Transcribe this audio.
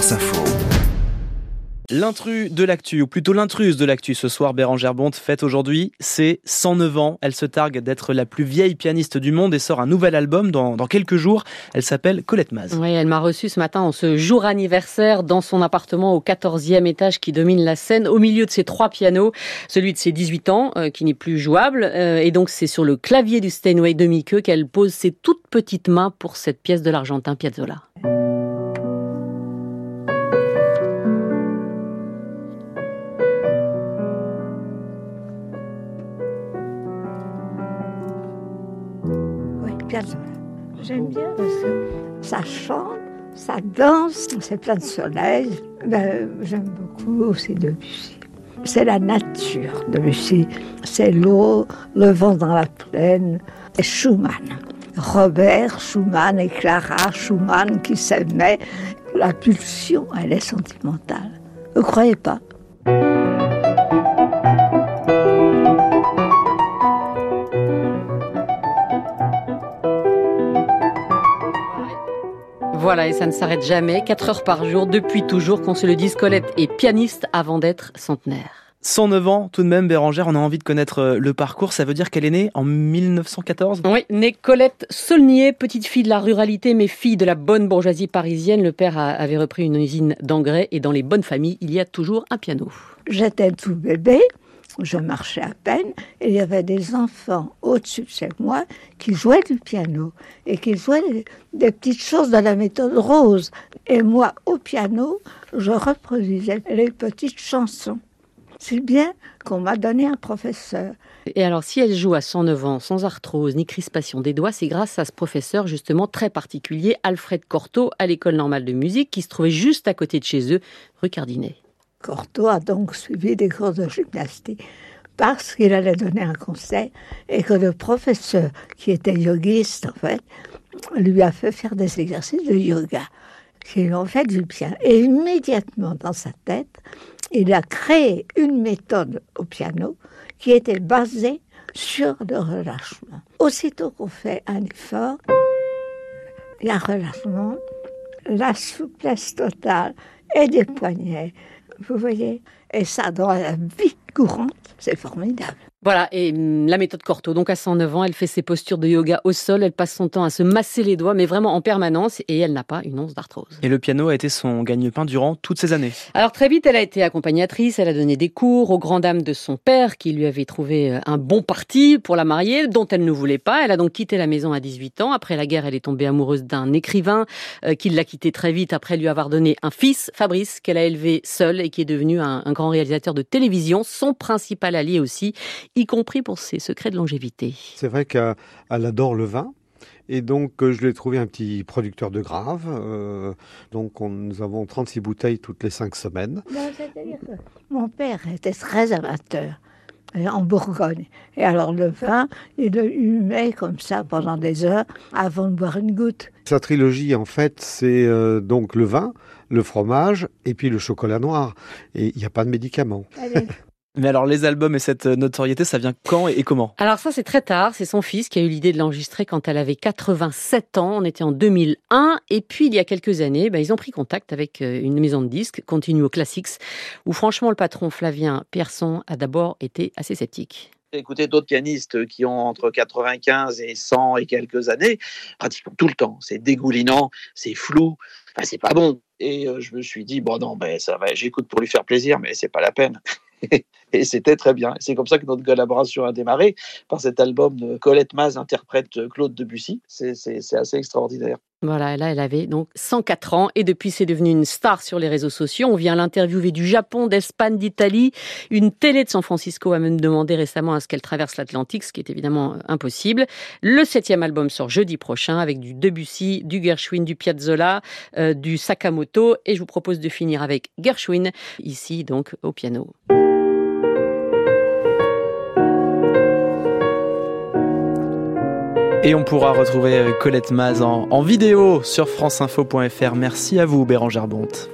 Info. L'intrus de l'actu, ou plutôt l'intruse de l'actu ce soir, Bérangère Bonte fête aujourd'hui c'est 109 ans. Elle se targue d'être la plus vieille pianiste du monde et sort un nouvel album dans, dans quelques jours. Elle s'appelle Colette Maz. Oui, elle m'a reçu ce matin en ce jour anniversaire dans son appartement au 14e étage qui domine la scène, au milieu de ses trois pianos, celui de ses 18 ans euh, qui n'est plus jouable. Euh, et donc c'est sur le clavier du Steinway de Mieke qu'elle pose ses toutes petites mains pour cette pièce de l'Argentin Piazzolla. J'aime bien parce que ça chante, ça danse, c'est plein de soleil. Ben, J'aime beaucoup aussi Debussy. C'est la nature, Debussy. C'est l'eau, le vent dans la plaine. Et Schumann. Robert Schumann et Clara Schumann qui s'aimaient. La pulsion, elle est sentimentale. Vous croyez pas Voilà, et ça ne s'arrête jamais, 4 heures par jour, depuis toujours, qu'on se le dise, Colette est pianiste avant d'être centenaire. 109 ans, tout de même, Bérangère, on a envie de connaître euh, le parcours. Ça veut dire qu'elle est née en 1914 Oui, née Colette Saulnier, petite fille de la ruralité, mais fille de la bonne bourgeoisie parisienne. Le père avait repris une usine d'engrais et dans les bonnes familles, il y a toujours un piano. J'étais tout bébé, je marchais à peine, et il y avait des enfants au-dessus de chez moi qui jouaient du piano et qui jouaient des, petites choses de la méthode rose. Et moi, au piano, je reproduisais les petites chansons. C'est bien qu'on m'a donné un professeur. Et alors, si elle joue à 109 ans, sans arthrose ni crispation des doigts, c'est grâce à ce professeur justement très particulier, Alfred Cortot, à l'école normale de musique, qui se trouvait juste à côté de chez eux, rue Cardinet. Cortot a donc suivi des cours de gymnastique parce qu'il allait donner un conseil et que le professeur, qui était yogiste en fait, lui a fait faire des exercices de yoga qui lui ont fait du bien. Et immédiatement dans sa tête, il a créé une méthode au piano qui était basée sur le relâchement. Aussitôt qu'on fait un effort, il y a relâchement, la souplesse totale et des poignets. Vous voyez Et ça, dans la vie courante, c'est formidable. Voilà, et hum, la méthode Cortot, donc à 109 ans, elle fait ses postures de yoga au sol, elle passe son temps à se masser les doigts, mais vraiment en permanence, et elle n'a pas une once d'arthrose. Et le piano a été son gagne-pain durant toutes ces années. Alors très vite, elle a été accompagnatrice, elle a donné des cours aux grandes dames de son père, qui lui avait trouvé euh, un bon parti pour la marier, dont elle ne voulait pas. Elle a donc quitté la maison à 18 ans. Après la guerre, elle est tombée amoureuse d'un écrivain, euh, qui l'a quitté très vite après lui avoir donné un fils, Fabrice, qu'elle a élevé seul et qui est devenu un, un grand réalisateur de télévision, son principal allié aussi, y compris pour ses secrets de longévité. C'est vrai qu'elle adore le vin. Et donc, euh, je lui ai trouvé un petit producteur de graves. Euh, donc, on, nous avons 36 bouteilles toutes les 5 semaines. Mon père était très amateur euh, en Bourgogne. Et alors, le vin, il le humait comme ça pendant des heures avant de boire une goutte. Sa trilogie, en fait, c'est euh, donc le vin, le fromage et puis le chocolat noir. Et il n'y a pas de médicaments. Mais alors, les albums et cette notoriété, ça vient quand et comment? Alors ça, c'est très tard. C'est son fils qui a eu l'idée de l'enregistrer quand elle avait 87 ans. On était en 2001. Et puis, il y a quelques années, ben, ils ont pris contact avec euh, une maison de disques, Continuo Classics, où franchement, le patron Flavien Pierson a d'abord été assez sceptique. J'ai écouté d'autres pianistes qui ont entre 95 et 100 et quelques années, pratiquement tout le temps. C'est dégoulinant, c'est flou, enfin, c'est pas bon. Et euh, je me suis dit, bon, non, ben, ça va, j'écoute pour lui faire plaisir, mais c'est pas la peine. et c'était très bien. C'est comme ça que notre collaboration a démarré par cet album de Colette Maz interprète Claude Debussy. C'est assez extraordinaire. Voilà, là, elle avait donc 104 ans et depuis, c'est devenu une star sur les réseaux sociaux. On vient l'interviewer du Japon, d'Espagne, d'Italie. Une télé de San Francisco a même demandé récemment à ce qu'elle traverse l'Atlantique, ce qui est évidemment impossible. Le septième album sort jeudi prochain avec du Debussy, du Gershwin, du Piazzolla, euh, du Sakamoto et je vous propose de finir avec Gershwin, ici donc au piano. Et on pourra retrouver Colette Maz en, en vidéo sur franceinfo.fr. Merci à vous, Bérangère Bonte.